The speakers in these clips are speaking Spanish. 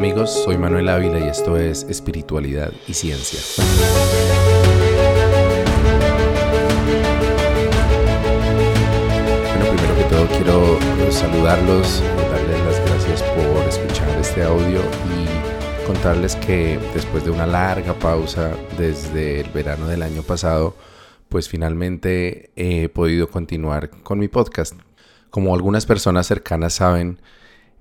amigos, soy Manuel Ávila y esto es Espiritualidad y Ciencia. Bueno, primero que todo quiero saludarlos, darles las gracias por escuchar este audio y contarles que después de una larga pausa desde el verano del año pasado, pues finalmente he podido continuar con mi podcast. Como algunas personas cercanas saben,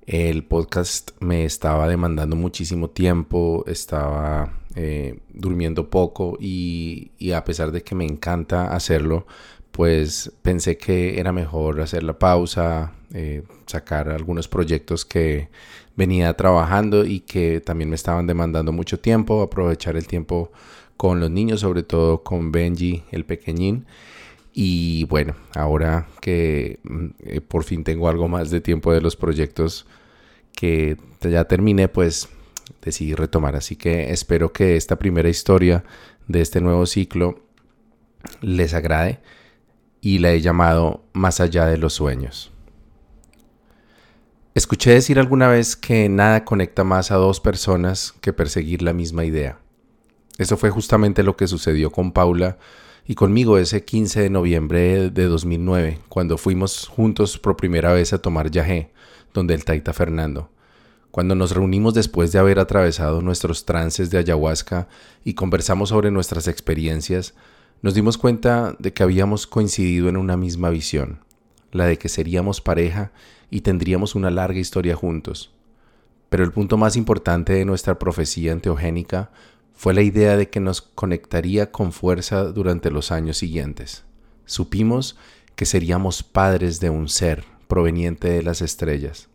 el podcast me estaba demandando muchísimo tiempo, estaba eh, durmiendo poco y, a pesar de que me encanta hacerlo, pues pensé que era mejor hacer la pausa, eh, sacar algunos proyectos que venía trabajando y que también me estaban demandando mucho tiempo, aprovechar el tiempo con los niños, sobre todo con Benji, el pequeñín. Y bueno, ahora que mm, eh, por fin tengo algo más de tiempo de los proyectos que ya terminé, pues decidí retomar. Así que espero que esta primera historia de este nuevo ciclo les agrade y la he llamado Más allá de los sueños. Escuché decir alguna vez que nada conecta más a dos personas que perseguir la misma idea. Eso fue justamente lo que sucedió con Paula y conmigo ese 15 de noviembre de 2009, cuando fuimos juntos por primera vez a tomar yagé, donde el Taita Fernando. Cuando nos reunimos después de haber atravesado nuestros trances de ayahuasca y conversamos sobre nuestras experiencias, nos dimos cuenta de que habíamos coincidido en una misma visión, la de que seríamos pareja y tendríamos una larga historia juntos. Pero el punto más importante de nuestra profecía enteogénica fue la idea de que nos conectaría con fuerza durante los años siguientes. Supimos que seríamos padres de un ser proveniente de las estrellas.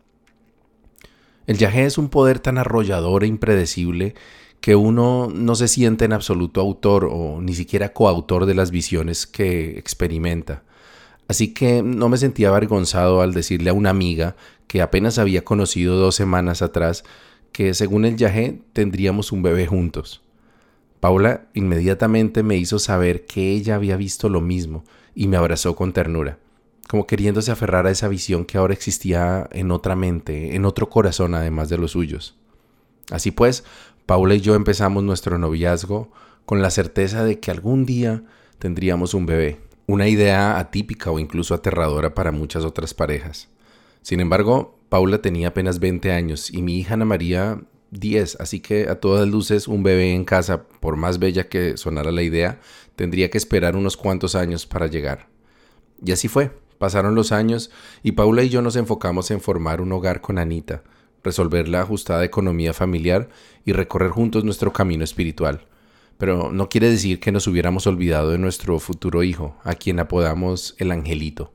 El yagé es un poder tan arrollador e impredecible que uno no se siente en absoluto autor o ni siquiera coautor de las visiones que experimenta. Así que no me sentía avergonzado al decirle a una amiga que apenas había conocido dos semanas atrás que según el yagé tendríamos un bebé juntos. Paula inmediatamente me hizo saber que ella había visto lo mismo y me abrazó con ternura como queriéndose aferrar a esa visión que ahora existía en otra mente, en otro corazón además de los suyos. Así pues, Paula y yo empezamos nuestro noviazgo con la certeza de que algún día tendríamos un bebé, una idea atípica o incluso aterradora para muchas otras parejas. Sin embargo, Paula tenía apenas 20 años y mi hija Ana María 10, así que a todas luces un bebé en casa, por más bella que sonara la idea, tendría que esperar unos cuantos años para llegar. Y así fue. Pasaron los años y Paula y yo nos enfocamos en formar un hogar con Anita, resolver la ajustada economía familiar y recorrer juntos nuestro camino espiritual. Pero no quiere decir que nos hubiéramos olvidado de nuestro futuro hijo, a quien apodamos el Angelito.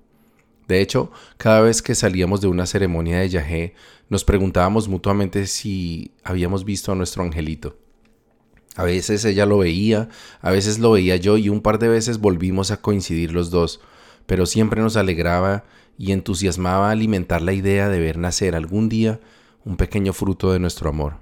De hecho, cada vez que salíamos de una ceremonia de yagé, nos preguntábamos mutuamente si habíamos visto a nuestro angelito. A veces ella lo veía, a veces lo veía yo y un par de veces volvimos a coincidir los dos, pero siempre nos alegraba y entusiasmaba alimentar la idea de ver nacer algún día un pequeño fruto de nuestro amor.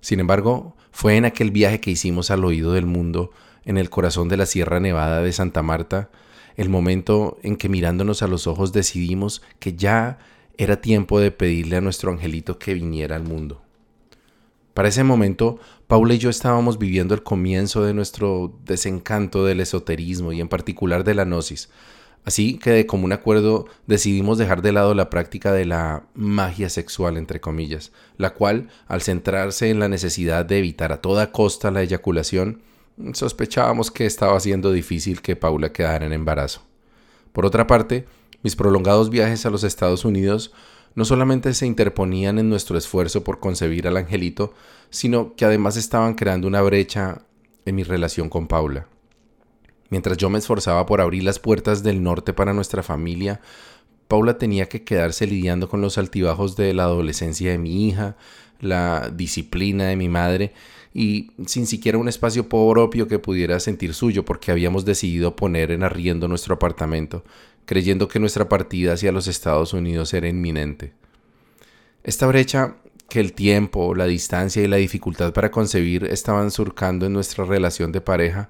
Sin embargo, fue en aquel viaje que hicimos al oído del mundo, en el corazón de la Sierra Nevada de Santa Marta, el momento en que mirándonos a los ojos decidimos que ya era tiempo de pedirle a nuestro angelito que viniera al mundo. Para ese momento, Paula y yo estábamos viviendo el comienzo de nuestro desencanto del esoterismo y en particular de la gnosis, Así que de común acuerdo decidimos dejar de lado la práctica de la magia sexual, entre comillas, la cual, al centrarse en la necesidad de evitar a toda costa la eyaculación, sospechábamos que estaba siendo difícil que Paula quedara en embarazo. Por otra parte, mis prolongados viajes a los Estados Unidos no solamente se interponían en nuestro esfuerzo por concebir al angelito, sino que además estaban creando una brecha en mi relación con Paula. Mientras yo me esforzaba por abrir las puertas del norte para nuestra familia, Paula tenía que quedarse lidiando con los altibajos de la adolescencia de mi hija, la disciplina de mi madre y sin siquiera un espacio propio que pudiera sentir suyo porque habíamos decidido poner en arriendo nuestro apartamento, creyendo que nuestra partida hacia los Estados Unidos era inminente. Esta brecha que el tiempo, la distancia y la dificultad para concebir estaban surcando en nuestra relación de pareja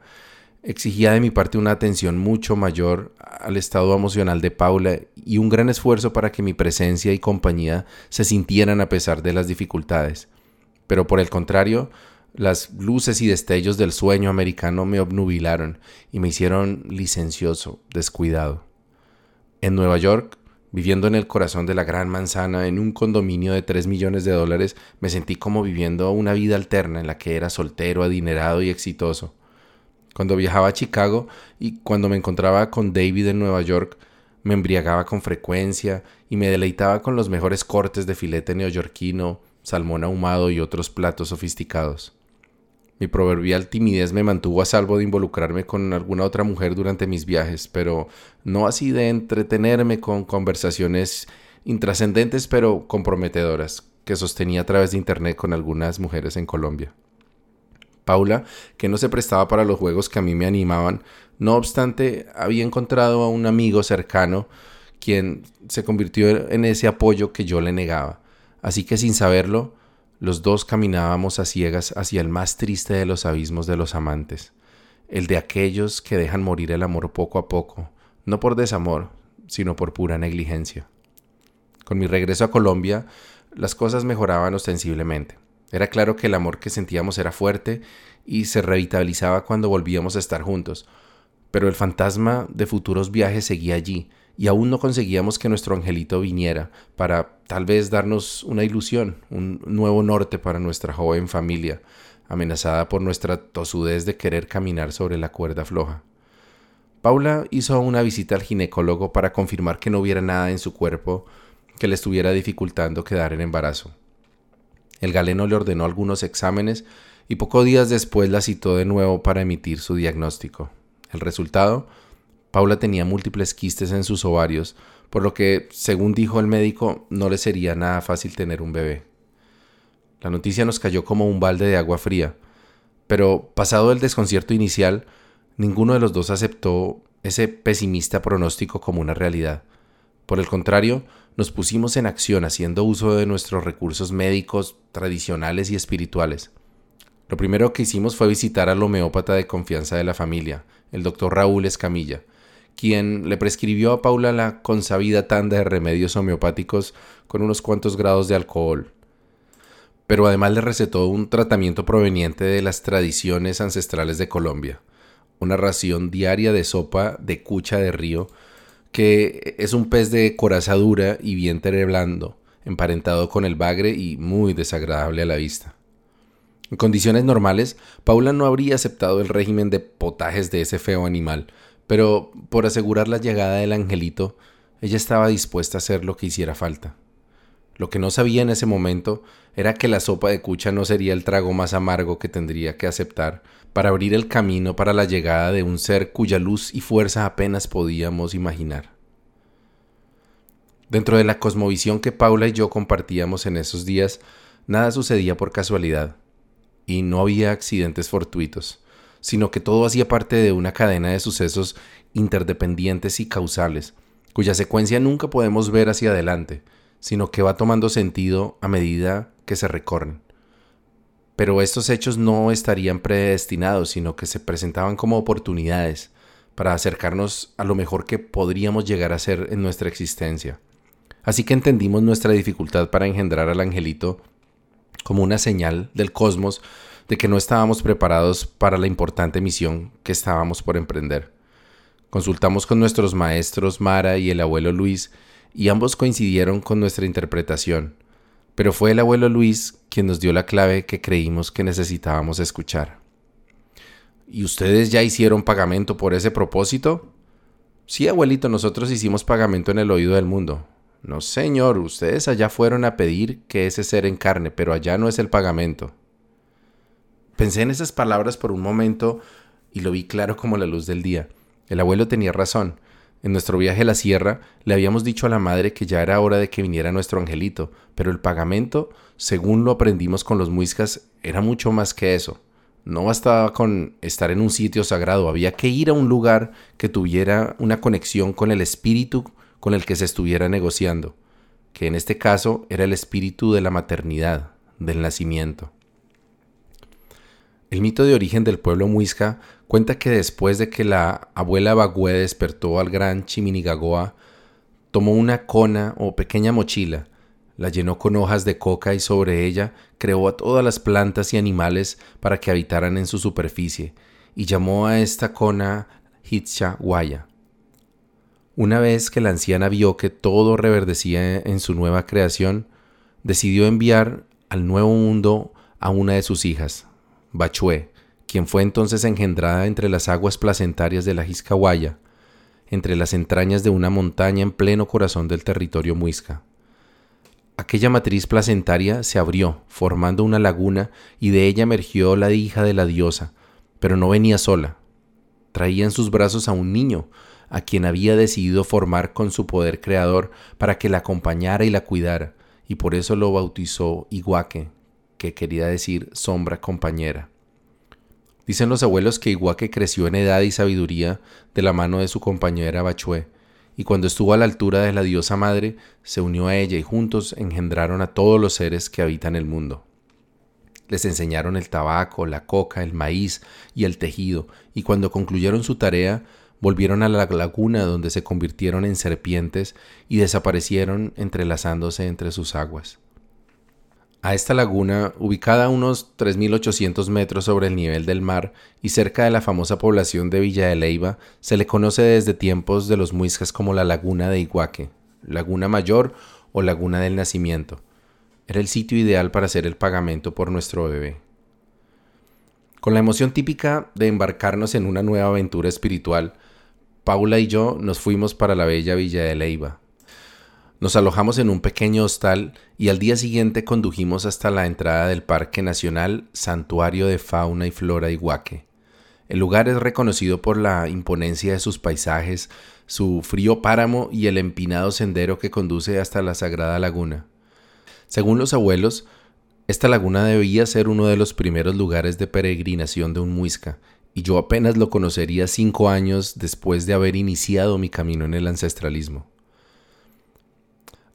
exigía de mi parte una atención mucho mayor al estado emocional de Paula y un gran esfuerzo para que mi presencia y compañía se sintieran a pesar de las dificultades. pero por el contrario, las luces y destellos del sueño americano me obnubilaron y me hicieron licencioso, descuidado. En Nueva York, viviendo en el corazón de la gran manzana, en un condominio de 3 millones de dólares, me sentí como viviendo una vida alterna en la que era soltero, adinerado y exitoso. Cuando viajaba a Chicago y cuando me encontraba con David en Nueva York, me embriagaba con frecuencia y me deleitaba con los mejores cortes de filete neoyorquino, salmón ahumado y otros platos sofisticados. Mi proverbial timidez me mantuvo a salvo de involucrarme con alguna otra mujer durante mis viajes, pero no así de entretenerme con conversaciones intrascendentes pero comprometedoras que sostenía a través de internet con algunas mujeres en Colombia. Paula, que no se prestaba para los juegos que a mí me animaban, no obstante, había encontrado a un amigo cercano quien se convirtió en ese apoyo que yo le negaba. Así que sin saberlo, los dos caminábamos a ciegas hacia el más triste de los abismos de los amantes, el de aquellos que dejan morir el amor poco a poco, no por desamor, sino por pura negligencia. Con mi regreso a Colombia, las cosas mejoraban ostensiblemente. Era claro que el amor que sentíamos era fuerte y se revitalizaba cuando volvíamos a estar juntos, pero el fantasma de futuros viajes seguía allí, y aún no conseguíamos que nuestro angelito viniera para tal vez darnos una ilusión, un nuevo norte para nuestra joven familia, amenazada por nuestra tosudez de querer caminar sobre la cuerda floja. Paula hizo una visita al ginecólogo para confirmar que no hubiera nada en su cuerpo que le estuviera dificultando quedar en embarazo. El galeno le ordenó algunos exámenes y pocos días después la citó de nuevo para emitir su diagnóstico. El resultado Paula tenía múltiples quistes en sus ovarios, por lo que, según dijo el médico, no le sería nada fácil tener un bebé. La noticia nos cayó como un balde de agua fría, pero pasado el desconcierto inicial, ninguno de los dos aceptó ese pesimista pronóstico como una realidad. Por el contrario, nos pusimos en acción haciendo uso de nuestros recursos médicos tradicionales y espirituales. Lo primero que hicimos fue visitar al homeópata de confianza de la familia, el doctor Raúl Escamilla, quien le prescribió a Paula la consabida tanda de remedios homeopáticos con unos cuantos grados de alcohol. Pero además le recetó un tratamiento proveniente de las tradiciones ancestrales de Colombia, una ración diaria de sopa de cucha de río, que es un pez de coraza dura y vientre blando, emparentado con el bagre y muy desagradable a la vista. En condiciones normales, Paula no habría aceptado el régimen de potajes de ese feo animal, pero por asegurar la llegada del angelito, ella estaba dispuesta a hacer lo que hiciera falta. Lo que no sabía en ese momento era que la sopa de cucha no sería el trago más amargo que tendría que aceptar para abrir el camino para la llegada de un ser cuya luz y fuerza apenas podíamos imaginar. Dentro de la cosmovisión que Paula y yo compartíamos en esos días, nada sucedía por casualidad, y no había accidentes fortuitos sino que todo hacía parte de una cadena de sucesos interdependientes y causales, cuya secuencia nunca podemos ver hacia adelante, sino que va tomando sentido a medida que se recorren. Pero estos hechos no estarían predestinados, sino que se presentaban como oportunidades para acercarnos a lo mejor que podríamos llegar a ser en nuestra existencia. Así que entendimos nuestra dificultad para engendrar al angelito como una señal del cosmos de que no estábamos preparados para la importante misión que estábamos por emprender. Consultamos con nuestros maestros Mara y el abuelo Luis y ambos coincidieron con nuestra interpretación, pero fue el abuelo Luis quien nos dio la clave que creímos que necesitábamos escuchar. ¿Y ustedes ya hicieron pagamento por ese propósito? Sí, abuelito, nosotros hicimos pagamento en el oído del mundo. No, señor, ustedes allá fueron a pedir que ese ser encarne, pero allá no es el pagamento. Pensé en esas palabras por un momento y lo vi claro como la luz del día. El abuelo tenía razón. En nuestro viaje a la sierra le habíamos dicho a la madre que ya era hora de que viniera nuestro angelito, pero el pagamento, según lo aprendimos con los muiscas, era mucho más que eso. No bastaba con estar en un sitio sagrado, había que ir a un lugar que tuviera una conexión con el espíritu con el que se estuviera negociando, que en este caso era el espíritu de la maternidad, del nacimiento. El mito de origen del pueblo muisca cuenta que después de que la abuela Bagüe despertó al gran Chiminigagoa, tomó una cona o pequeña mochila, La llenó con hojas de coca y sobre ella creó a todas las plantas y animales para que habitaran en su superficie, y llamó a esta cona Guaya. Una vez que la anciana vio que todo reverdecía en su nueva creación, decidió enviar al nuevo mundo a una de sus hijas, Bachue, quien fue entonces engendrada entre las aguas placentarias de la Jiscahuaya, entre las entrañas de una montaña en pleno corazón del territorio muisca. Aquella matriz placentaria se abrió, formando una laguna, y de ella emergió la hija de la diosa, pero no venía sola. Traía en sus brazos a un niño, a quien había decidido formar con su poder creador para que la acompañara y la cuidara, y por eso lo bautizó Iguaque, que quería decir sombra compañera. Dicen los abuelos que Iguaque creció en edad y sabiduría de la mano de su compañera Bachué, y cuando estuvo a la altura de la diosa madre, se unió a ella y juntos engendraron a todos los seres que habitan el mundo. Les enseñaron el tabaco, la coca, el maíz y el tejido, y cuando concluyeron su tarea, volvieron a la laguna donde se convirtieron en serpientes y desaparecieron entrelazándose entre sus aguas. A esta laguna, ubicada a unos 3.800 metros sobre el nivel del mar y cerca de la famosa población de Villa de Leiva, se le conoce desde tiempos de los muiscas como la Laguna de Iguaque, Laguna Mayor o Laguna del Nacimiento. Era el sitio ideal para hacer el pagamento por nuestro bebé. Con la emoción típica de embarcarnos en una nueva aventura espiritual, Paula y yo nos fuimos para la bella Villa de Leiva, nos alojamos en un pequeño hostal y al día siguiente condujimos hasta la entrada del Parque Nacional Santuario de Fauna y Flora Iguaque. El lugar es reconocido por la imponencia de sus paisajes, su frío páramo y el empinado sendero que conduce hasta la Sagrada Laguna. Según los abuelos, esta laguna debía ser uno de los primeros lugares de peregrinación de un muisca, y yo apenas lo conocería cinco años después de haber iniciado mi camino en el ancestralismo.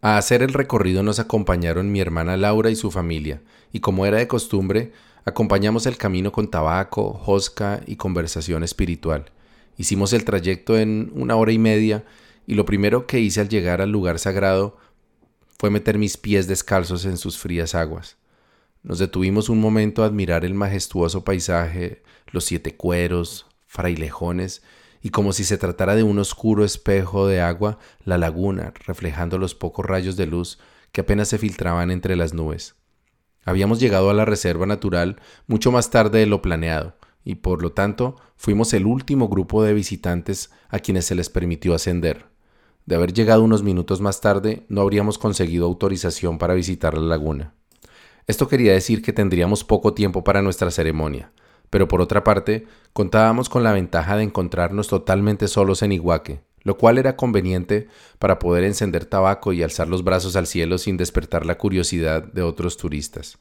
A hacer el recorrido nos acompañaron mi hermana Laura y su familia, y como era de costumbre, acompañamos el camino con tabaco, josca y conversación espiritual. Hicimos el trayecto en una hora y media, y lo primero que hice al llegar al lugar sagrado fue meter mis pies descalzos en sus frías aguas. Nos detuvimos un momento a admirar el majestuoso paisaje, los siete cueros, frailejones y como si se tratara de un oscuro espejo de agua, la laguna, reflejando los pocos rayos de luz que apenas se filtraban entre las nubes. Habíamos llegado a la reserva natural mucho más tarde de lo planeado, y por lo tanto fuimos el último grupo de visitantes a quienes se les permitió ascender. De haber llegado unos minutos más tarde, no habríamos conseguido autorización para visitar la laguna. Esto quería decir que tendríamos poco tiempo para nuestra ceremonia, pero por otra parte, contábamos con la ventaja de encontrarnos totalmente solos en Iguaque, lo cual era conveniente para poder encender tabaco y alzar los brazos al cielo sin despertar la curiosidad de otros turistas.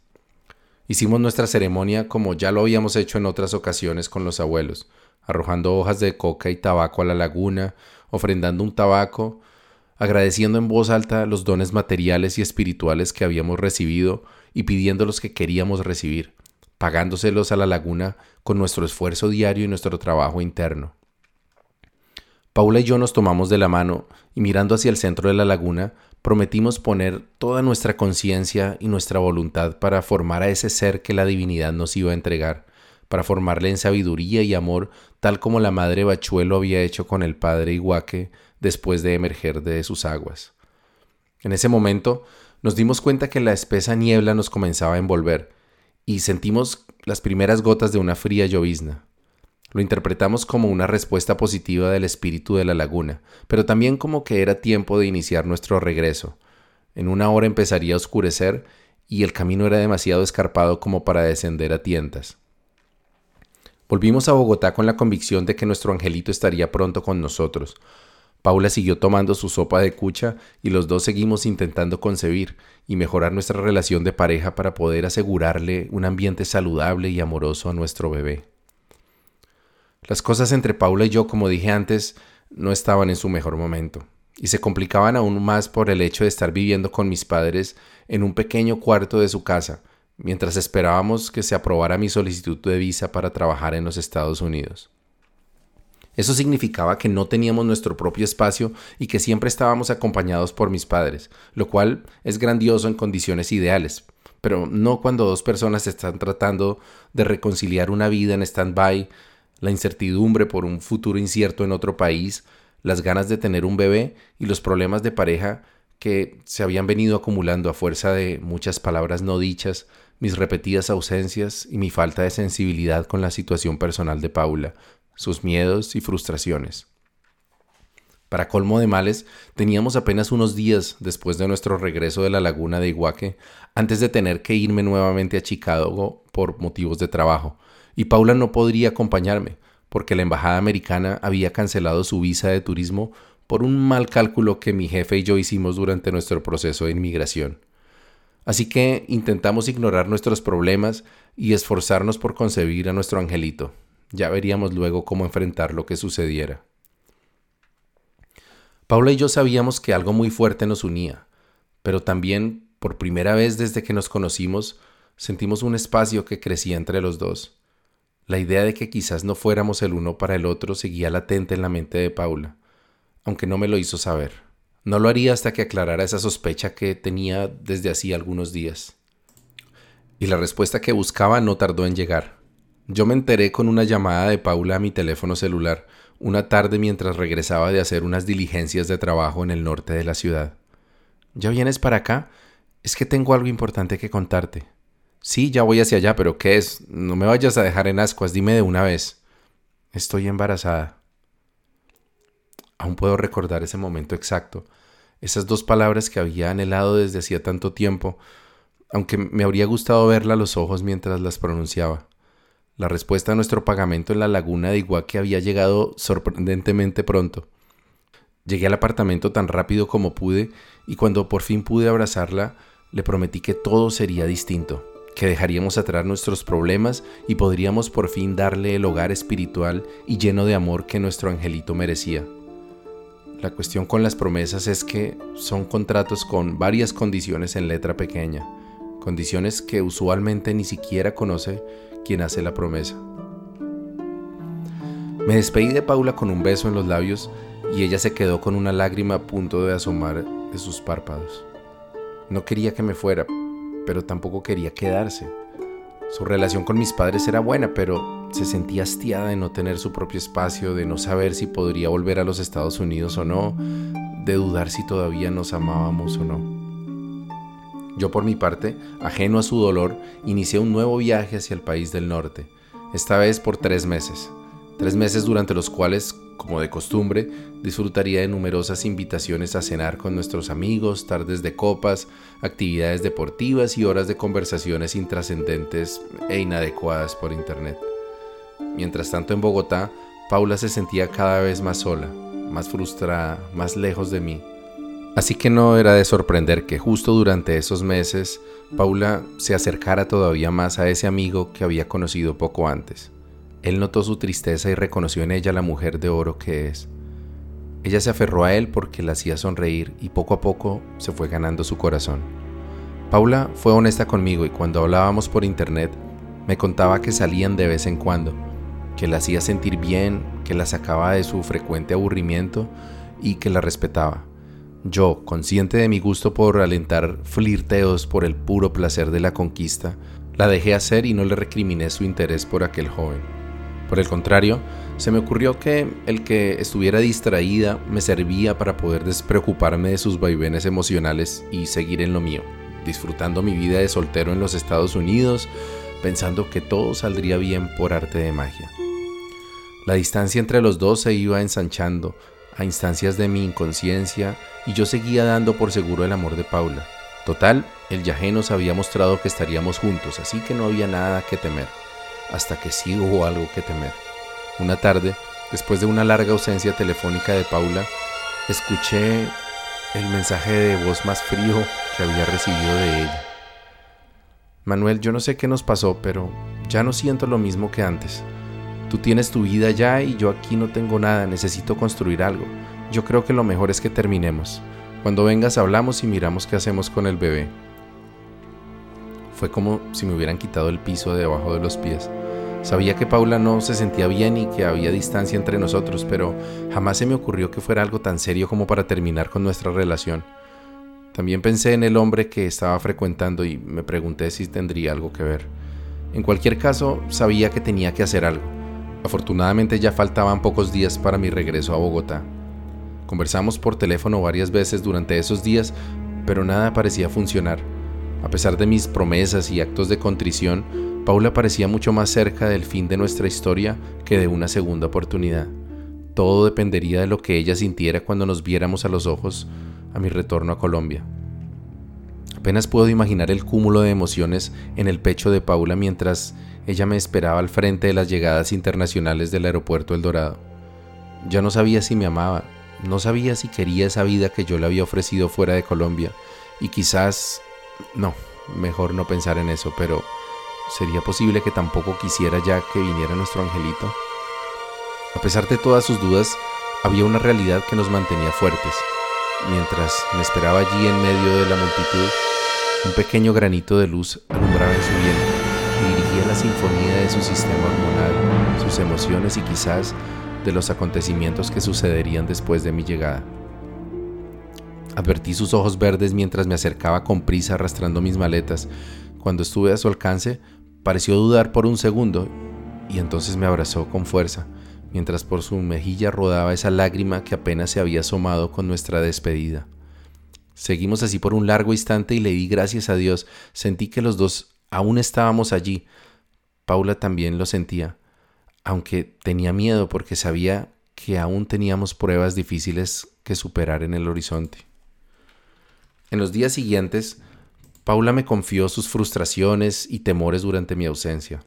Hicimos nuestra ceremonia como ya lo habíamos hecho en otras ocasiones con los abuelos, arrojando hojas de coca y tabaco a la laguna, ofrendando un tabaco, agradeciendo en voz alta los dones materiales y espirituales que habíamos recibido y pidiendo los que queríamos recibir pagándoselos a la laguna con nuestro esfuerzo diario y nuestro trabajo interno. Paula y yo nos tomamos de la mano y mirando hacia el centro de la laguna, prometimos poner toda nuestra conciencia y nuestra voluntad para formar a ese ser que la divinidad nos iba a entregar, para formarle en sabiduría y amor, tal como la madre Bachuelo había hecho con el padre Iguaque después de emerger de sus aguas. En ese momento nos dimos cuenta que la espesa niebla nos comenzaba a envolver, y sentimos las primeras gotas de una fría llovizna. Lo interpretamos como una respuesta positiva del espíritu de la laguna, pero también como que era tiempo de iniciar nuestro regreso. En una hora empezaría a oscurecer y el camino era demasiado escarpado como para descender a tientas. Volvimos a Bogotá con la convicción de que nuestro angelito estaría pronto con nosotros, Paula siguió tomando su sopa de cucha y los dos seguimos intentando concebir y mejorar nuestra relación de pareja para poder asegurarle un ambiente saludable y amoroso a nuestro bebé. Las cosas entre Paula y yo, como dije antes, no estaban en su mejor momento, y se complicaban aún más por el hecho de estar viviendo con mis padres en un pequeño cuarto de su casa, mientras esperábamos que se aprobara mi solicitud de visa para trabajar en los Estados Unidos. Eso significaba que no teníamos nuestro propio espacio y que siempre estábamos acompañados por mis padres, lo cual es grandioso en condiciones ideales, pero no cuando dos personas están tratando de reconciliar una vida en stand-by, la incertidumbre por un futuro incierto en otro país, las ganas de tener un bebé y los problemas de pareja que se habían venido acumulando a fuerza de muchas palabras no dichas, mis repetidas ausencias y mi falta de sensibilidad con la situación personal de Paula, sus miedos y frustraciones. Para colmo de males, teníamos apenas unos días después de nuestro regreso de la laguna de Iguaque, antes de tener que irme nuevamente a Chicago por motivos de trabajo, y Paula no podría acompañarme, porque la embajada americana había cancelado su visa de turismo por un mal cálculo que mi jefe y yo hicimos durante nuestro proceso de inmigración. Así que intentamos ignorar nuestros problemas y esforzarnos por concebir a nuestro angelito. Ya veríamos luego cómo enfrentar lo que sucediera. Paula y yo sabíamos que algo muy fuerte nos unía, pero también, por primera vez desde que nos conocimos, sentimos un espacio que crecía entre los dos. La idea de que quizás no fuéramos el uno para el otro seguía latente en la mente de Paula, aunque no me lo hizo saber. No lo haría hasta que aclarara esa sospecha que tenía desde hacía algunos días. Y la respuesta que buscaba no tardó en llegar. Yo me enteré con una llamada de Paula a mi teléfono celular una tarde mientras regresaba de hacer unas diligencias de trabajo en el norte de la ciudad. ¿Ya vienes para acá? Es que tengo algo importante que contarte. Sí, ya voy hacia allá, pero ¿qué es? No me vayas a dejar en ascuas, dime de una vez. Estoy embarazada. Aún puedo recordar ese momento exacto, esas dos palabras que había anhelado desde hacía tanto tiempo, aunque me habría gustado verla a los ojos mientras las pronunciaba. La respuesta a nuestro pagamento en la laguna de Iguaque había llegado sorprendentemente pronto. Llegué al apartamento tan rápido como pude y cuando por fin pude abrazarla, le prometí que todo sería distinto, que dejaríamos atrás nuestros problemas y podríamos por fin darle el hogar espiritual y lleno de amor que nuestro angelito merecía. La cuestión con las promesas es que son contratos con varias condiciones en letra pequeña, condiciones que usualmente ni siquiera conoce quien hace la promesa. Me despedí de Paula con un beso en los labios y ella se quedó con una lágrima a punto de asomar de sus párpados. No quería que me fuera, pero tampoco quería quedarse. Su relación con mis padres era buena, pero se sentía hastiada de no tener su propio espacio, de no saber si podría volver a los Estados Unidos o no, de dudar si todavía nos amábamos o no. Yo por mi parte, ajeno a su dolor, inicié un nuevo viaje hacia el país del norte, esta vez por tres meses, tres meses durante los cuales, como de costumbre, disfrutaría de numerosas invitaciones a cenar con nuestros amigos, tardes de copas, actividades deportivas y horas de conversaciones intrascendentes e inadecuadas por internet. Mientras tanto en Bogotá, Paula se sentía cada vez más sola, más frustrada, más lejos de mí Así que no era de sorprender que justo durante esos meses Paula se acercara todavía más a ese amigo que había conocido poco antes. Él notó su tristeza y reconoció en ella la mujer de oro que es. Ella se aferró a él porque la hacía sonreír y poco a poco se fue ganando su corazón. Paula fue honesta conmigo y cuando hablábamos por internet me contaba que salían de vez en cuando, que la hacía sentir bien, que la sacaba de su frecuente aburrimiento y que la respetaba. Yo, consciente de mi gusto por alentar flirteos por el puro placer de la conquista, la dejé hacer y no le recriminé su interés por aquel joven. Por el contrario, se me ocurrió que el que estuviera distraída me servía para poder despreocuparme de sus vaivenes emocionales y seguir en lo mío, disfrutando mi vida de soltero en los Estados Unidos, pensando que todo saldría bien por arte de magia. La distancia entre los dos se iba ensanchando a instancias de mi inconsciencia y yo seguía dando por seguro el amor de Paula. Total, el yajé nos había mostrado que estaríamos juntos, así que no había nada que temer, hasta que sí hubo algo que temer. Una tarde, después de una larga ausencia telefónica de Paula, escuché el mensaje de voz más frío que había recibido de ella. Manuel, yo no sé qué nos pasó, pero ya no siento lo mismo que antes. Tú tienes tu vida ya y yo aquí no tengo nada, necesito construir algo. Yo creo que lo mejor es que terminemos. Cuando vengas hablamos y miramos qué hacemos con el bebé. Fue como si me hubieran quitado el piso de debajo de los pies. Sabía que Paula no se sentía bien y que había distancia entre nosotros, pero jamás se me ocurrió que fuera algo tan serio como para terminar con nuestra relación. También pensé en el hombre que estaba frecuentando y me pregunté si tendría algo que ver. En cualquier caso, sabía que tenía que hacer algo. Afortunadamente ya faltaban pocos días para mi regreso a Bogotá. Conversamos por teléfono varias veces durante esos días, pero nada parecía funcionar. A pesar de mis promesas y actos de contrición, Paula parecía mucho más cerca del fin de nuestra historia que de una segunda oportunidad. Todo dependería de lo que ella sintiera cuando nos viéramos a los ojos a mi retorno a Colombia. Apenas puedo imaginar el cúmulo de emociones en el pecho de Paula mientras ella me esperaba al frente de las llegadas internacionales del aeropuerto El Dorado. Ya no sabía si me amaba, no sabía si quería esa vida que yo le había ofrecido fuera de Colombia y quizás... no, mejor no pensar en eso, pero ¿sería posible que tampoco quisiera ya que viniera nuestro angelito? A pesar de todas sus dudas, había una realidad que nos mantenía fuertes. Mientras me esperaba allí en medio de la multitud, un pequeño granito de luz alumbraba en su vientre y dirigía la sinfonía de su sistema hormonal, sus emociones y quizás de los acontecimientos que sucederían después de mi llegada. Advertí sus ojos verdes mientras me acercaba con prisa arrastrando mis maletas. Cuando estuve a su alcance, pareció dudar por un segundo y entonces me abrazó con fuerza, mientras por su mejilla rodaba esa lágrima que apenas se había asomado con nuestra despedida. Seguimos así por un largo instante y le di gracias a Dios. Sentí que los dos aún estábamos allí. Paula también lo sentía aunque tenía miedo porque sabía que aún teníamos pruebas difíciles que superar en el horizonte. En los días siguientes, Paula me confió sus frustraciones y temores durante mi ausencia.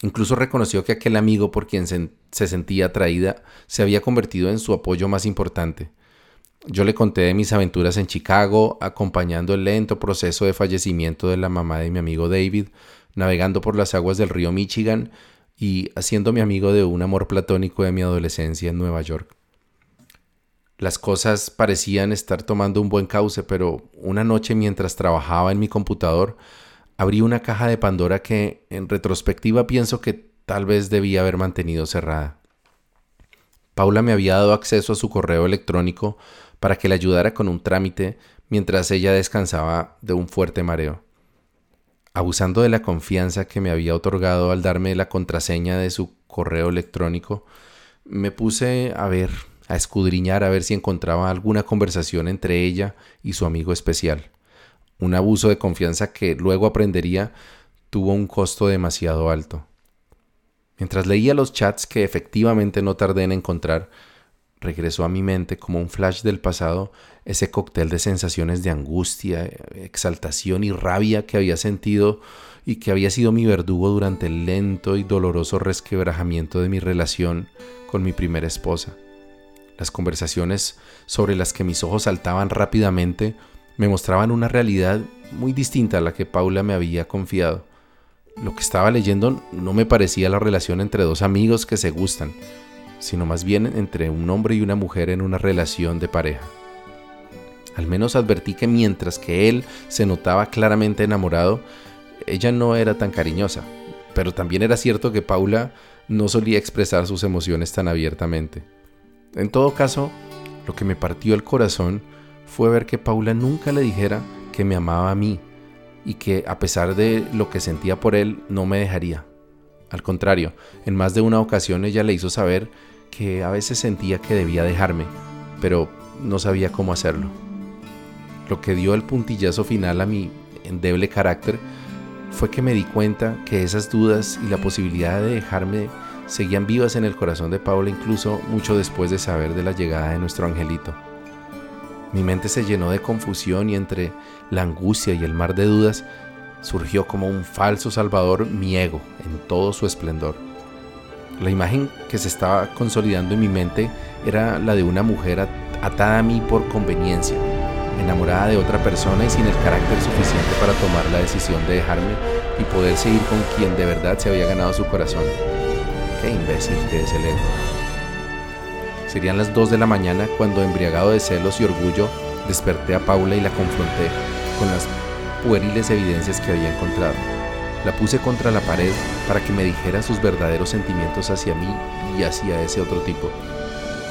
Incluso reconoció que aquel amigo por quien se, sentía atraída se había convertido en su apoyo más importante. Yo le conté de mis aventuras en Chicago, acompañando el lento proceso de fallecimiento de la mamá de mi amigo David, navegando por las aguas del río Michigan y haciéndome amigo de un amor platónico de mi adolescencia en Nueva York. Las cosas parecían estar tomando un buen cauce, pero una noche mientras trabajaba en mi computador, abrí una caja de Pandora que en retrospectiva pienso que tal vez debía haber mantenido cerrada. Paula me había dado acceso a su correo electrónico para que le ayudara con un trámite mientras ella descansaba de un fuerte mareo. Abusando de la confianza que me había otorgado al darme la contraseña de su correo electrónico, me puse a ver, a escudriñar a ver si encontraba alguna conversación entre ella y su amigo especial. Un abuso de confianza que luego aprendería tuvo un costo demasiado alto. Mientras leía los chats que efectivamente no tardé en encontrar, regresó a mi mente como un flash del pasado ese cóctel de sensaciones de angustia, exaltación y rabia que había sentido y que había sido mi verdugo durante el lento y doloroso resquebrajamiento de mi relación con mi primera esposa. Las conversaciones sobre las que mis ojos saltaban rápidamente me mostraban una realidad muy distinta a la que Paula me había confiado. Lo que estaba leyendo no me parecía la relación entre dos amigos que se gustan, sino más bien entre un hombre y una mujer en una relación de pareja. Al menos advertí que mientras que él se notaba claramente enamorado, ella no era tan cariñosa, pero también era cierto que Paula no solía expresar sus emociones tan abiertamente. En todo caso, lo que me partió el corazón fue ver que Paula nunca le dijera que me amaba a mí y que a pesar de lo que sentía por él no me dejaría. Al contrario, en más de una ocasión ella le hizo saber que a veces sentía que debía dejarme, pero no sabía cómo hacerlo. Lo que dio el puntillazo final a mi endeble carácter fue que me di cuenta que esas dudas y la posibilidad de dejarme seguían vivas en el corazón de Paula incluso mucho después de saber de la llegada de nuestro angelito. Mi mente se llenó de confusión y entre la angustia y el mar de dudas surgió como un falso salvador mi ego en todo su esplendor. La imagen que se estaba consolidando en mi mente era la de una mujer atada a mí por conveniencia, enamorada de otra persona y sin el carácter suficiente para tomar la decisión de dejarme y poder seguir con quien de verdad se había ganado su corazón. Qué imbécil que es el ego. Serían las 2 de la mañana cuando, embriagado de celos y orgullo, desperté a Paula y la confronté con las pueriles evidencias que había encontrado. La puse contra la pared para que me dijera sus verdaderos sentimientos hacia mí y hacia ese otro tipo.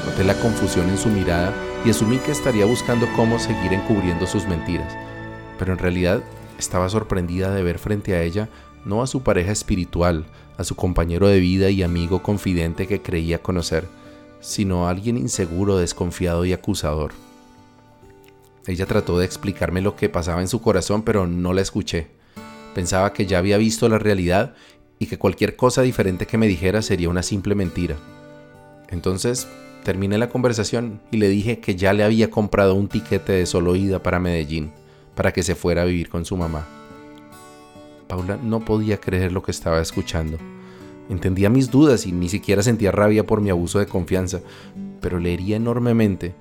Noté la confusión en su mirada y asumí que estaría buscando cómo seguir encubriendo sus mentiras, pero en realidad estaba sorprendida de ver frente a ella no a su pareja espiritual, a su compañero de vida y amigo confidente que creía conocer, sino a alguien inseguro, desconfiado y acusador. Ella trató de explicarme lo que pasaba en su corazón, pero no la escuché. Pensaba que ya había visto la realidad y que cualquier cosa diferente que me dijera sería una simple mentira. Entonces terminé la conversación y le dije que ya le había comprado un tiquete de solo ida para Medellín, para que se fuera a vivir con su mamá. Paula no podía creer lo que estaba escuchando. Entendía mis dudas y ni siquiera sentía rabia por mi abuso de confianza, pero le hería enormemente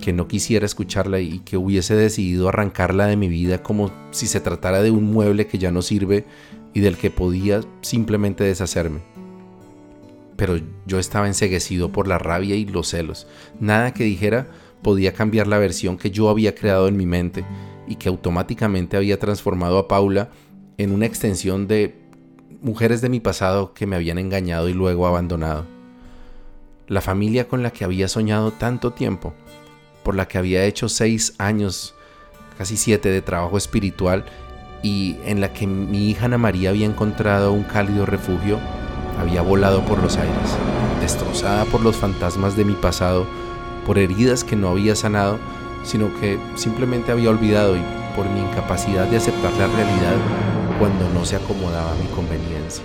que no quisiera escucharla y que hubiese decidido arrancarla de mi vida como si se tratara de un mueble que ya no sirve y del que podía simplemente deshacerme. Pero yo estaba enseguecido por la rabia y los celos. Nada que dijera podía cambiar la versión que yo había creado en mi mente y que automáticamente había transformado a Paula en una extensión de mujeres de mi pasado que me habían engañado y luego abandonado. La familia con la que había soñado tanto tiempo, por la que había hecho seis años, casi siete de trabajo espiritual y en la que mi hija Ana María había encontrado un cálido refugio, había volado por los aires, destrozada por los fantasmas de mi pasado, por heridas que no había sanado, sino que simplemente había olvidado y por mi incapacidad de aceptar la realidad cuando no se acomodaba a mi conveniencia.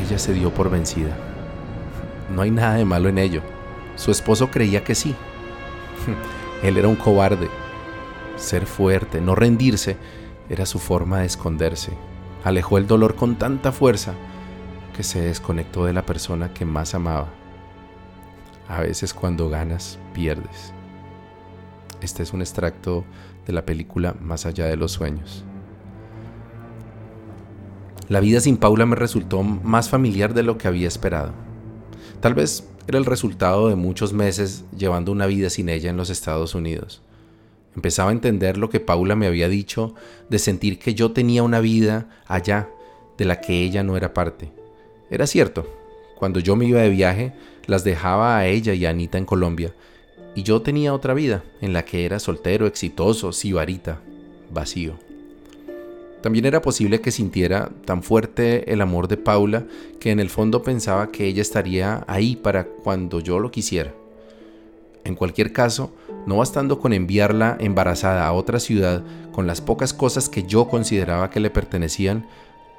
Ella se dio por vencida. No hay nada de malo en ello. Su esposo creía que sí. Él era un cobarde. Ser fuerte, no rendirse, era su forma de esconderse. Alejó el dolor con tanta fuerza que se desconectó de la persona que más amaba. A veces cuando ganas, pierdes. Este es un extracto de la película Más allá de los sueños. La vida sin Paula me resultó más familiar de lo que había esperado. Tal vez era el resultado de muchos meses llevando una vida sin ella en los Estados Unidos. Empezaba a entender lo que Paula me había dicho de sentir que yo tenía una vida allá de la que ella no era parte. Era cierto, cuando yo me iba de viaje, las dejaba a ella y a Anita en Colombia y yo tenía otra vida, en la que era soltero, exitoso, sibarita, vacío. También era posible que sintiera tan fuerte el amor de Paula que en el fondo pensaba que ella estaría ahí para cuando yo lo quisiera. En cualquier caso, no bastando con enviarla embarazada a otra ciudad con las pocas cosas que yo consideraba que le pertenecían,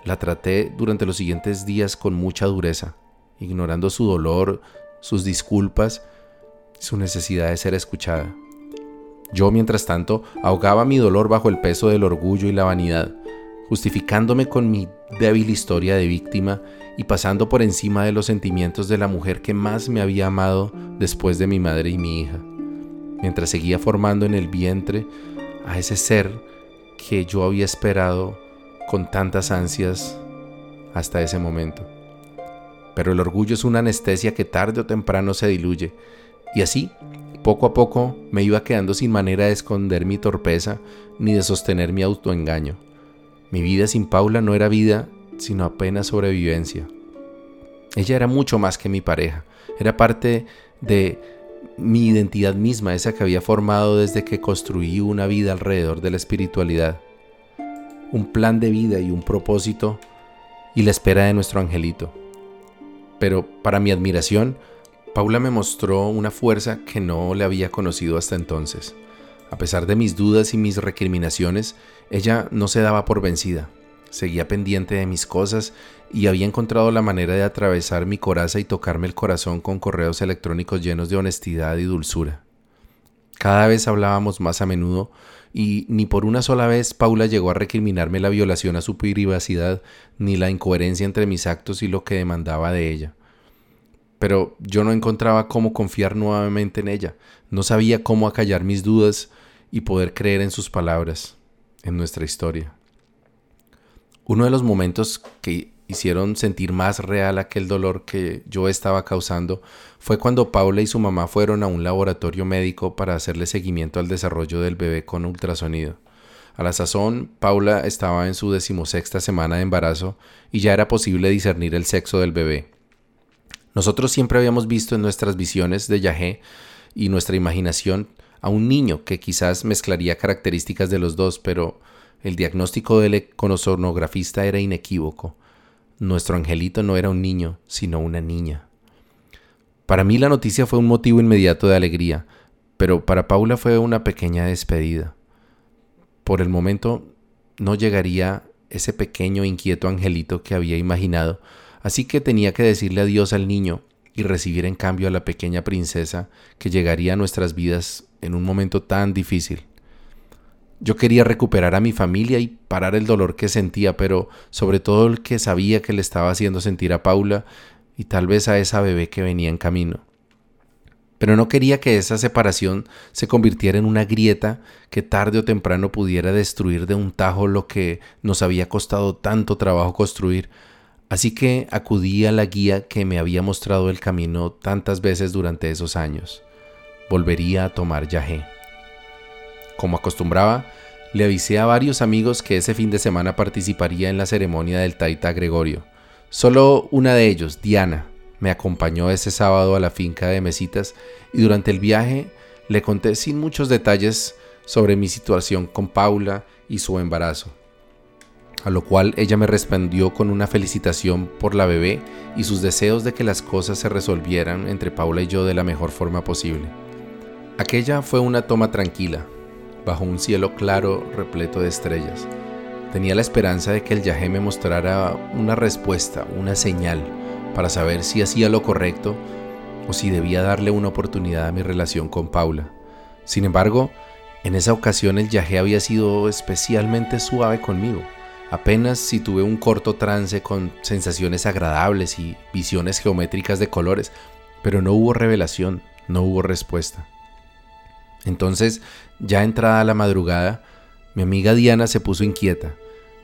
la traté durante los siguientes días con mucha dureza, ignorando su dolor, sus disculpas su necesidad de ser escuchada. Yo, mientras tanto, ahogaba mi dolor bajo el peso del orgullo y la vanidad, justificándome con mi débil historia de víctima y pasando por encima de los sentimientos de la mujer que más me había amado después de mi madre y mi hija, mientras seguía formando en el vientre a ese ser que yo había esperado con tantas ansias hasta ese momento. Pero el orgullo es una anestesia que tarde o temprano se diluye y así, poco a poco, me iba quedando sin manera de esconder mi torpeza ni de sostener mi autoengaño. Mi vida sin Paula no era vida, sino apenas sobrevivencia. Ella era mucho más que mi pareja, era parte de mi identidad misma, esa que había formado desde que construí una vida alrededor de la espiritualidad. Un plan de vida y un propósito y la espera de nuestro angelito. Pero para mi admiración, Paula me mostró una fuerza que no le había conocido hasta entonces. A pesar de mis dudas y mis recriminaciones, ella no se daba por vencida. Seguía pendiente de mis cosas y había encontrado la manera de atravesar mi coraza y tocarme el corazón con correos electrónicos llenos de honestidad y dulzura. Cada vez hablábamos más a menudo y ni por una sola vez Paula llegó a recriminarme la violación a su privacidad ni la incoherencia entre mis actos y lo que demandaba de ella pero yo no encontraba cómo confiar nuevamente en ella, no sabía cómo acallar mis dudas y poder creer en sus palabras, en nuestra historia. Uno de los momentos que hicieron sentir más real aquel dolor que yo estaba causando fue cuando Paula y su mamá fueron a un laboratorio médico para hacerle seguimiento al desarrollo del bebé con ultrasonido. A la sazón, Paula estaba en su decimosexta semana de embarazo y ya era posible discernir el sexo del bebé. Nosotros siempre habíamos visto en nuestras visiones de Yahé y nuestra imaginación a un niño que quizás mezclaría características de los dos, pero el diagnóstico del econosonografista era inequívoco. Nuestro angelito no era un niño, sino una niña. Para mí la noticia fue un motivo inmediato de alegría, pero para Paula fue una pequeña despedida. Por el momento no llegaría ese pequeño inquieto angelito que había imaginado, así que tenía que decirle adiós al niño y recibir en cambio a la pequeña princesa que llegaría a nuestras vidas en un momento tan difícil. Yo quería recuperar a mi familia y parar el dolor que sentía, pero sobre todo el que sabía que le estaba haciendo sentir a Paula y tal vez a esa bebé que venía en camino. Pero no quería que esa separación se convirtiera en una grieta que tarde o temprano pudiera destruir de un tajo lo que nos había costado tanto trabajo construir, Así que acudí a la guía que me había mostrado el camino tantas veces durante esos años. Volvería a tomar yagé. Como acostumbraba, le avisé a varios amigos que ese fin de semana participaría en la ceremonia del Taita Gregorio. Solo una de ellos, Diana, me acompañó ese sábado a la finca de Mesitas y durante el viaje le conté sin muchos detalles sobre mi situación con Paula y su embarazo a lo cual ella me respondió con una felicitación por la bebé y sus deseos de que las cosas se resolvieran entre Paula y yo de la mejor forma posible. Aquella fue una toma tranquila, bajo un cielo claro repleto de estrellas. Tenía la esperanza de que el yajé me mostrara una respuesta, una señal, para saber si hacía lo correcto o si debía darle una oportunidad a mi relación con Paula. Sin embargo, en esa ocasión el yajé había sido especialmente suave conmigo. Apenas si tuve un corto trance con sensaciones agradables y visiones geométricas de colores, pero no hubo revelación, no hubo respuesta. Entonces, ya entrada la madrugada, mi amiga Diana se puso inquieta.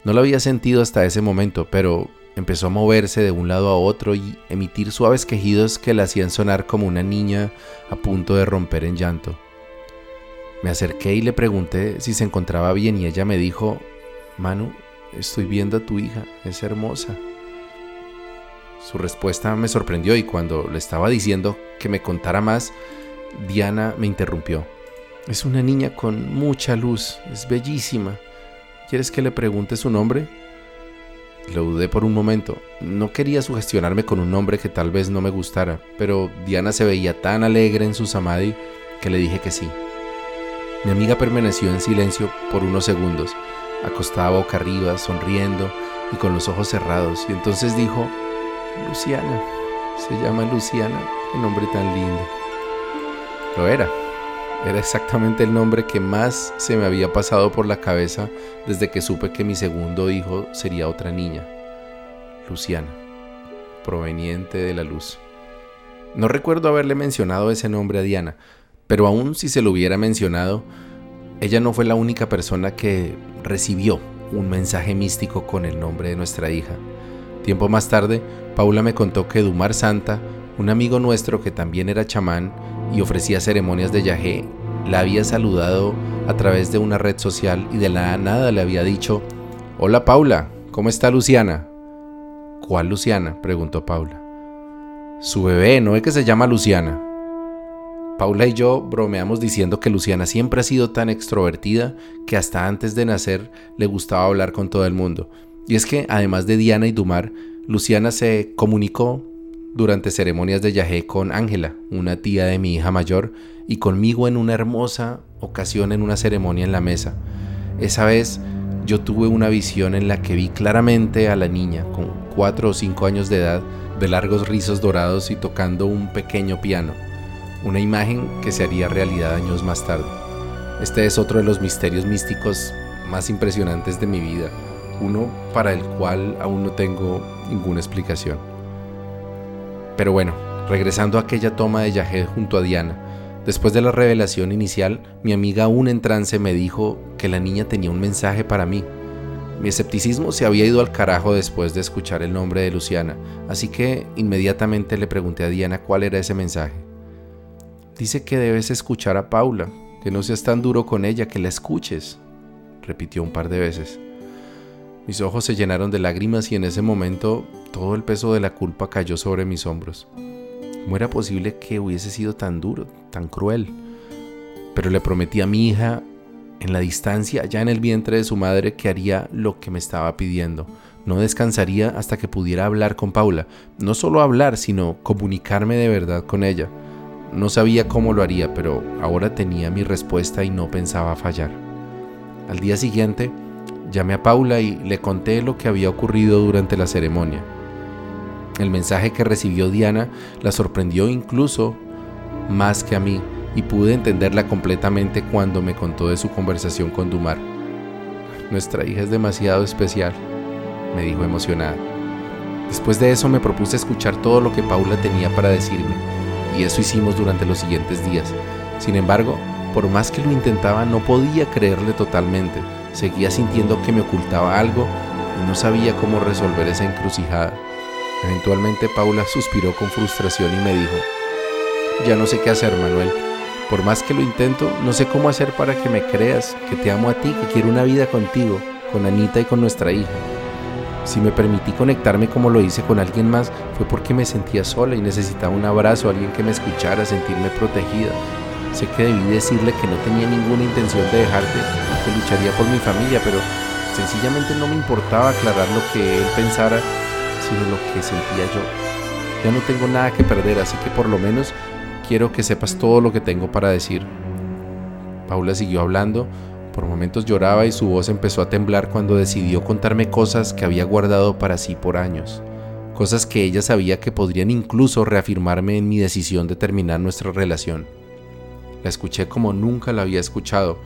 No la había sentido hasta ese momento, pero empezó a moverse de un lado a otro y emitir suaves quejidos que la hacían sonar como una niña a punto de romper en llanto. Me acerqué y le pregunté si se encontraba bien y ella me dijo, Manu, estoy viendo a tu hija, es hermosa. Su respuesta me sorprendió y cuando le estaba diciendo que me contara más, Diana me interrumpió. Es una niña con mucha luz, es bellísima. ¿Quieres que le pregunte su nombre? Lo dudé por un momento. No quería sugestionarme con un nombre que tal vez no me gustara, pero Diana se veía tan alegre en su samadhi que le dije que sí. Mi amiga permaneció en silencio por unos segundos acostada boca arriba, sonriendo y con los ojos cerrados. Y entonces dijo, Luciana, se llama Luciana, qué nombre tan lindo. Lo era. Era exactamente el nombre que más se me había pasado por la cabeza desde que supe que mi segundo hijo sería otra niña, Luciana, proveniente de la luz. No recuerdo haberle mencionado ese nombre a Diana, pero aún si se lo hubiera mencionado, ella no fue la única persona que recibió un mensaje místico con el nombre de nuestra hija. Tiempo más tarde, Paula me contó que Dumar Santa, un amigo nuestro que también era chamán y ofrecía ceremonias de yagé, la había saludado a través de una red social y de la nada le había dicho, Hola Paula, ¿cómo está Luciana? ¿Cuál Luciana? preguntó Paula. Su bebé, ¿no es que se llama Luciana? Paula y yo bromeamos diciendo que Luciana siempre ha sido tan extrovertida que hasta antes de nacer le gustaba hablar con todo el mundo. Y es que, además de Diana y Dumar, Luciana se comunicó durante ceremonias de yajé con Ángela, una tía de mi hija mayor, y conmigo en una hermosa ocasión en una ceremonia en la mesa. Esa vez yo tuve una visión en la que vi claramente a la niña, con cuatro o cinco años de edad, de largos rizos dorados y tocando un pequeño piano una imagen que se haría realidad años más tarde. Este es otro de los misterios místicos más impresionantes de mi vida, uno para el cual aún no tengo ninguna explicación. Pero bueno, regresando a aquella toma de Yahed junto a Diana, después de la revelación inicial, mi amiga aún en trance me dijo que la niña tenía un mensaje para mí. Mi escepticismo se había ido al carajo después de escuchar el nombre de Luciana, así que inmediatamente le pregunté a Diana cuál era ese mensaje. Dice que debes escuchar a Paula, que no seas tan duro con ella, que la escuches, repitió un par de veces. Mis ojos se llenaron de lágrimas y en ese momento todo el peso de la culpa cayó sobre mis hombros. ¿Cómo era posible que hubiese sido tan duro, tan cruel? Pero le prometí a mi hija en la distancia, ya en el vientre de su madre, que haría lo que me estaba pidiendo. No descansaría hasta que pudiera hablar con Paula. No solo hablar, sino comunicarme de verdad con ella. No sabía cómo lo haría, pero ahora tenía mi respuesta y no pensaba fallar. Al día siguiente, llamé a Paula y le conté lo que había ocurrido durante la ceremonia. El mensaje que recibió Diana la sorprendió incluso más que a mí y pude entenderla completamente cuando me contó de su conversación con Dumar. Nuestra hija es demasiado especial, me dijo emocionada. Después de eso me propuse escuchar todo lo que Paula tenía para decirme, y eso hicimos durante los siguientes días. Sin embargo, por más que lo intentaba, no podía creerle totalmente. Seguía sintiendo que me ocultaba algo y no sabía cómo resolver esa encrucijada. Eventualmente Paula suspiró con frustración y me dijo, ya no sé qué hacer, Manuel. Por más que lo intento, no sé cómo hacer para que me creas, que te amo a ti, que quiero una vida contigo, con Anita y con nuestra hija. Si me permití conectarme como lo hice con alguien más, fue porque me sentía sola y necesitaba un abrazo, alguien que me escuchara, sentirme protegida. Sé que debí decirle que no tenía ninguna intención de dejarte, que lucharía por mi familia, pero sencillamente no me importaba aclarar lo que él pensara, sino lo que sentía yo. Ya no tengo nada que perder, así que por lo menos quiero que sepas todo lo que tengo para decir. Paula siguió hablando, por momentos lloraba y su voz empezó a temblar cuando decidió contarme cosas que había guardado para sí por años, cosas que ella sabía que podrían incluso reafirmarme en mi decisión de terminar nuestra relación. La escuché como nunca la había escuchado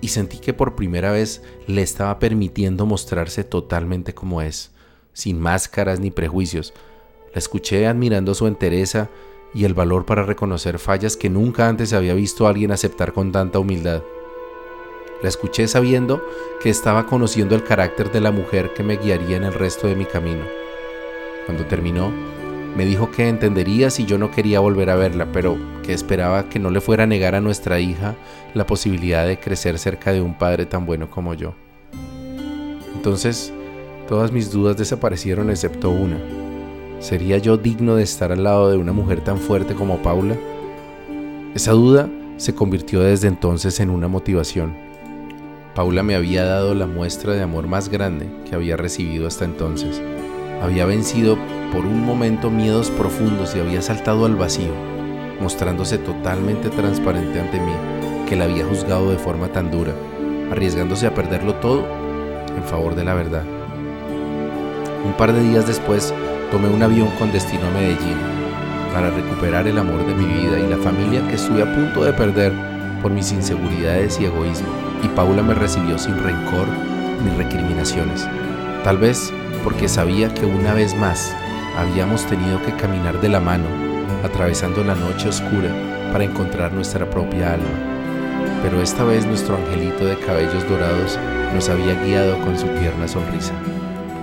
y sentí que por primera vez le estaba permitiendo mostrarse totalmente como es, sin máscaras ni prejuicios. La escuché admirando su entereza y el valor para reconocer fallas que nunca antes había visto a alguien aceptar con tanta humildad. La escuché sabiendo que estaba conociendo el carácter de la mujer que me guiaría en el resto de mi camino. Cuando terminó, me dijo que entendería si yo no quería volver a verla, pero que esperaba que no le fuera a negar a nuestra hija la posibilidad de crecer cerca de un padre tan bueno como yo. Entonces, todas mis dudas desaparecieron excepto una. ¿Sería yo digno de estar al lado de una mujer tan fuerte como Paula? Esa duda se convirtió desde entonces en una motivación Paula me había dado la muestra de amor más grande que había recibido hasta entonces. Había vencido por un momento miedos profundos y había saltado al vacío, mostrándose totalmente transparente ante mí, que la había juzgado de forma tan dura, arriesgándose a perderlo todo en favor de la verdad. Un par de días después, tomé un avión con destino a Medellín para recuperar el amor de mi vida y la familia que estuve a punto de perder por mis inseguridades y egoísmo y Paula me recibió sin rencor ni recriminaciones. Tal vez porque sabía que una vez más habíamos tenido que caminar de la mano, atravesando la noche oscura para encontrar nuestra propia alma. Pero esta vez nuestro angelito de cabellos dorados nos había guiado con su tierna sonrisa.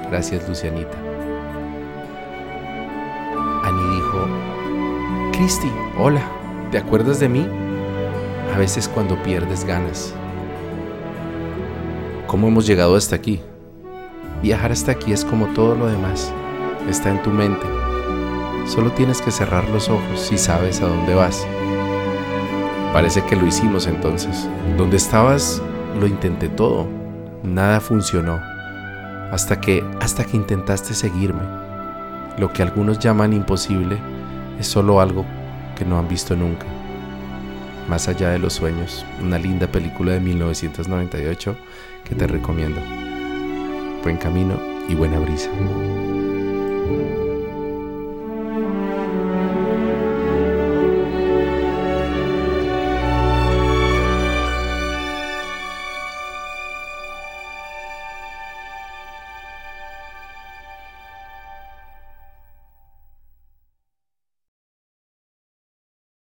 Gracias, Lucianita. Annie dijo, Cristi, hola, ¿te acuerdas de mí? A veces cuando pierdes ganas, ¿Cómo hemos llegado hasta aquí? Viajar hasta aquí es como todo lo demás. Está en tu mente. Solo tienes que cerrar los ojos y sabes a dónde vas. Parece que lo hicimos entonces. Donde estabas, lo intenté todo. Nada funcionó. Hasta que, hasta que intentaste seguirme. Lo que algunos llaman imposible es solo algo que no han visto nunca. Más allá de los sueños, una linda película de 1998 que te recomiendo. Buen camino y buena brisa.